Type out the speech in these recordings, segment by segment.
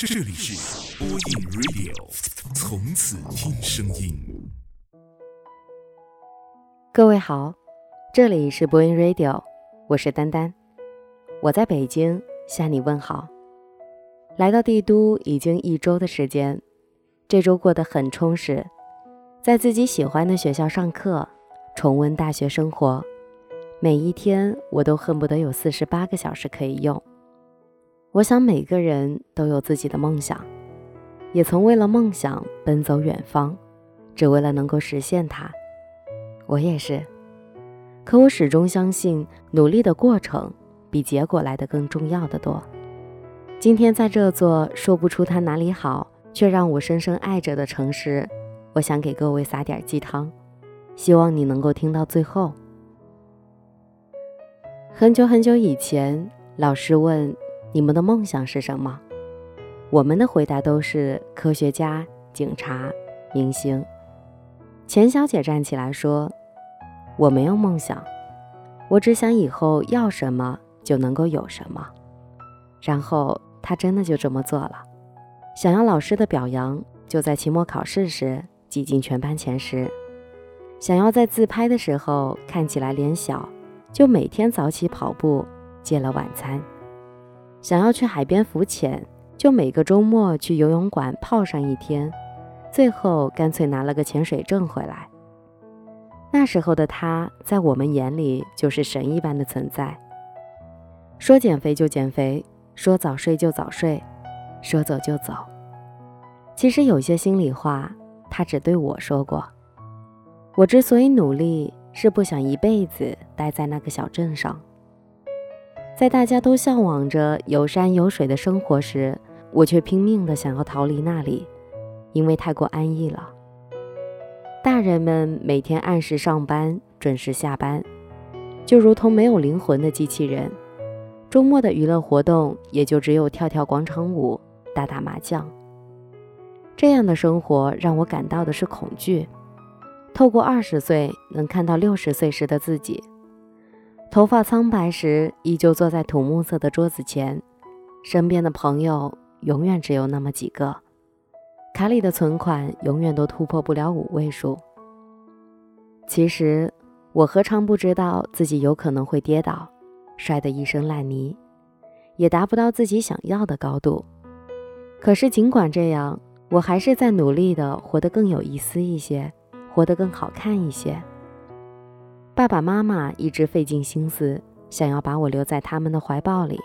这里是播音 Radio，从此听声音。各位好，这里是播音 Radio，我是丹丹，我在北京向你问好。来到帝都已经一周的时间，这周过得很充实，在自己喜欢的学校上课，重温大学生活，每一天我都恨不得有四十八个小时可以用。我想每个人都有自己的梦想，也曾为了梦想奔走远方，只为了能够实现它。我也是，可我始终相信，努力的过程比结果来的更重要的多。今天在这座说不出它哪里好，却让我深深爱着的城市，我想给各位撒点鸡汤，希望你能够听到最后。很久很久以前，老师问。你们的梦想是什么？我们的回答都是科学家、警察、明星。钱小姐站起来说：“我没有梦想，我只想以后要什么就能够有什么。”然后她真的就这么做了。想要老师的表扬，就在期末考试时挤进全班前十；想要在自拍的时候看起来脸小，就每天早起跑步，戒了晚餐。想要去海边浮潜，就每个周末去游泳馆泡上一天，最后干脆拿了个潜水证回来。那时候的他，在我们眼里就是神一般的存在。说减肥就减肥，说早睡就早睡，说走就走。其实有些心里话，他只对我说过。我之所以努力，是不想一辈子待在那个小镇上。在大家都向往着有山有水的生活时，我却拼命的想要逃离那里，因为太过安逸了。大人们每天按时上班，准时下班，就如同没有灵魂的机器人。周末的娱乐活动也就只有跳跳广场舞、打打麻将。这样的生活让我感到的是恐惧。透过二十岁，能看到六十岁时的自己。头发苍白时，依旧坐在土木色的桌子前，身边的朋友永远只有那么几个，卡里的存款永远都突破不了五位数。其实，我何尝不知道自己有可能会跌倒，摔得一身烂泥，也达不到自己想要的高度。可是，尽管这样，我还是在努力的活得更有意思一些，活得更好看一些。爸爸妈妈一直费尽心思想要把我留在他们的怀抱里，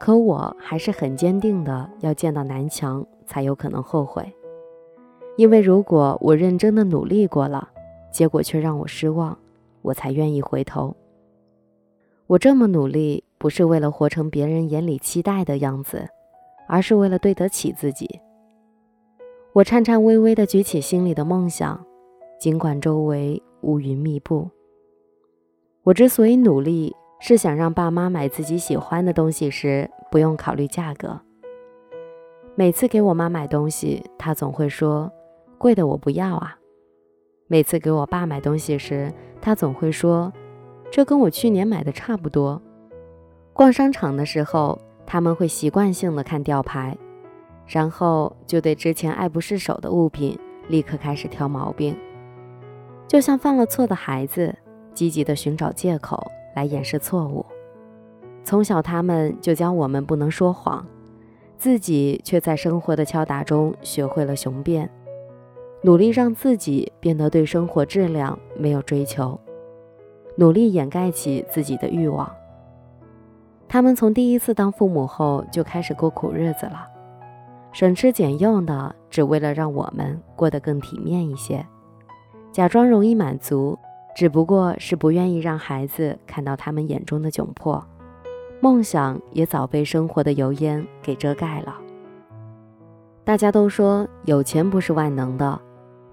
可我还是很坚定的要见到南墙才有可能后悔。因为如果我认真的努力过了，结果却让我失望，我才愿意回头。我这么努力不是为了活成别人眼里期待的样子，而是为了对得起自己。我颤颤巍巍地举起心里的梦想，尽管周围乌云密布。我之所以努力，是想让爸妈买自己喜欢的东西时不用考虑价格。每次给我妈买东西，她总会说：“贵的我不要啊。”每次给我爸买东西时，他总会说：“这跟我去年买的差不多。”逛商场的时候，他们会习惯性的看吊牌，然后就对之前爱不释手的物品立刻开始挑毛病，就像犯了错的孩子。积极的寻找借口来掩饰错误。从小，他们就教我们不能说谎，自己却在生活的敲打中学会了雄辩，努力让自己变得对生活质量没有追求，努力掩盖起自己的欲望。他们从第一次当父母后就开始过苦日子了，省吃俭用的，只为了让我们过得更体面一些，假装容易满足。只不过是不愿意让孩子看到他们眼中的窘迫，梦想也早被生活的油烟给遮盖了。大家都说有钱不是万能的，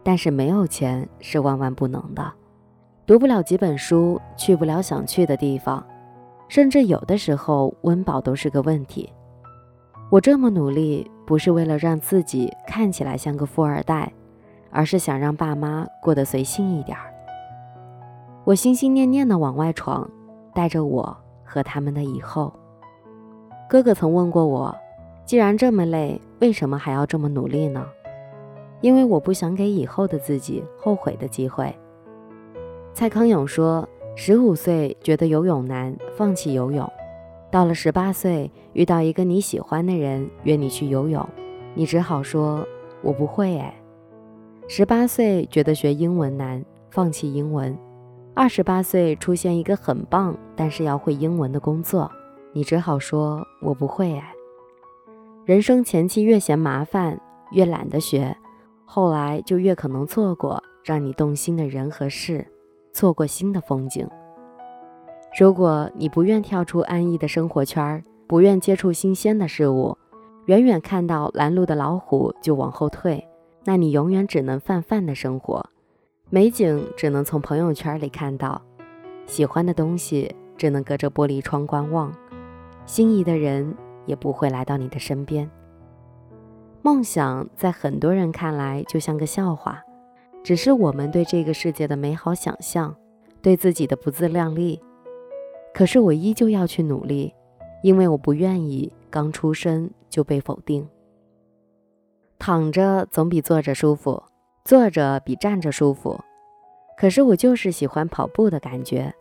但是没有钱是万万不能的。读不了几本书，去不了想去的地方，甚至有的时候温饱都是个问题。我这么努力，不是为了让自己看起来像个富二代，而是想让爸妈过得随性一点儿。我心心念念的往外闯，带着我和他们的以后。哥哥曾问过我：“既然这么累，为什么还要这么努力呢？因为我不想给以后的自己后悔的机会。蔡康永说：“十五岁觉得游泳难，放弃游泳；到了十八岁，遇到一个你喜欢的人约你去游泳，你只好说‘我不会’。哎，十八岁觉得学英文难，放弃英文；二十八岁出现一个很棒但是要会英文的工作，你只好说‘我不会’。哎，人生前期越嫌麻烦，越懒得学。”后来就越可能错过让你动心的人和事，错过新的风景。如果你不愿跳出安逸的生活圈，不愿接触新鲜的事物，远远看到拦路的老虎就往后退，那你永远只能泛泛的生活，美景只能从朋友圈里看到，喜欢的东西只能隔着玻璃窗观望，心仪的人也不会来到你的身边。梦想在很多人看来就像个笑话，只是我们对这个世界的美好想象，对自己的不自量力。可是我依旧要去努力，因为我不愿意刚出生就被否定。躺着总比坐着舒服，坐着比站着舒服。可是我就是喜欢跑步的感觉，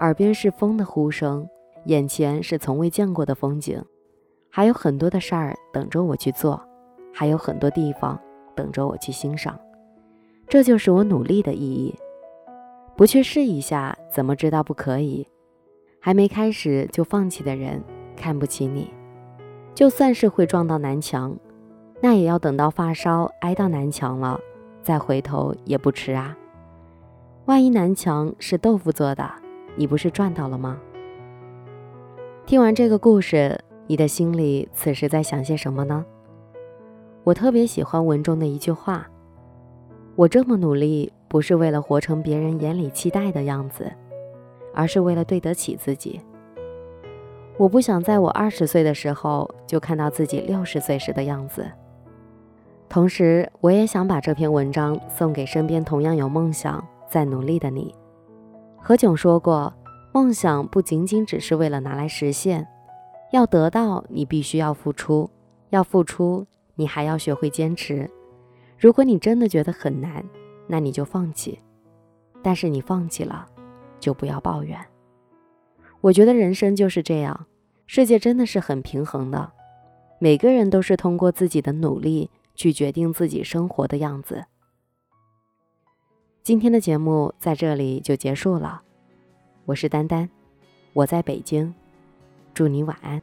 耳边是风的呼声，眼前是从未见过的风景，还有很多的事儿等着我去做。还有很多地方等着我去欣赏，这就是我努力的意义。不去试一下，怎么知道不可以？还没开始就放弃的人，看不起你。就算是会撞到南墙，那也要等到发烧挨到南墙了，再回头也不迟啊。万一南墙是豆腐做的，你不是赚到了吗？听完这个故事，你的心里此时在想些什么呢？我特别喜欢文中的一句话：“我这么努力，不是为了活成别人眼里期待的样子，而是为了对得起自己。我不想在我二十岁的时候就看到自己六十岁时的样子。同时，我也想把这篇文章送给身边同样有梦想在努力的你。何炅说过，梦想不仅仅只是为了拿来实现，要得到，你必须要付出，要付出。”你还要学会坚持。如果你真的觉得很难，那你就放弃。但是你放弃了，就不要抱怨。我觉得人生就是这样，世界真的是很平衡的。每个人都是通过自己的努力去决定自己生活的样子。今天的节目在这里就结束了。我是丹丹，我在北京，祝你晚安。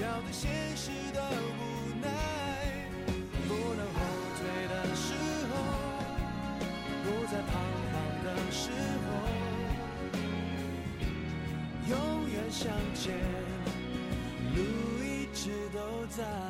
面。对现实的无奈，不能后退的时候，不再彷徨的时候，永远向前，路一直都在。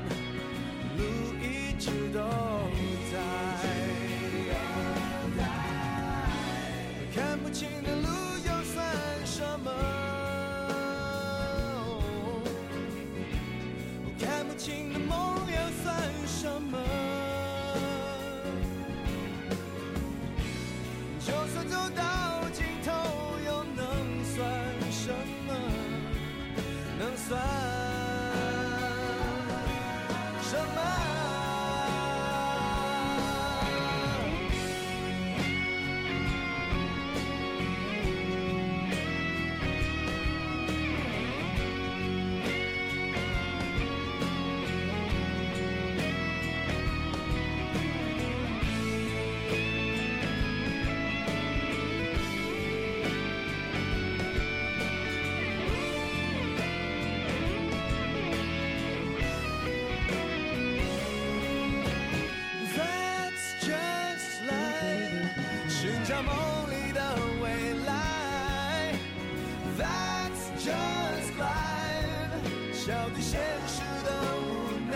现实的无奈。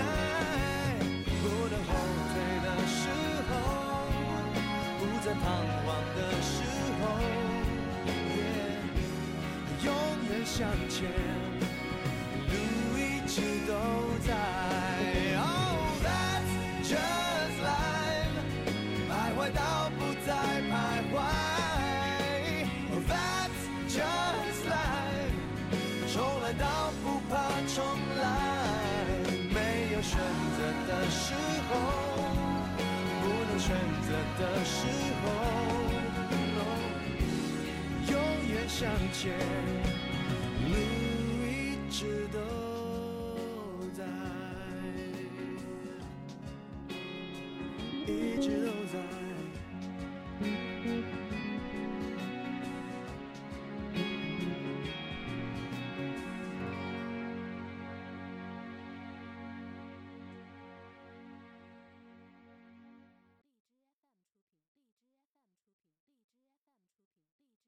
不能后退的时候，不再彷徨的时候也永远向前。路一直都在。的时候，不能选择的时候永远向前。路一直都在，一直都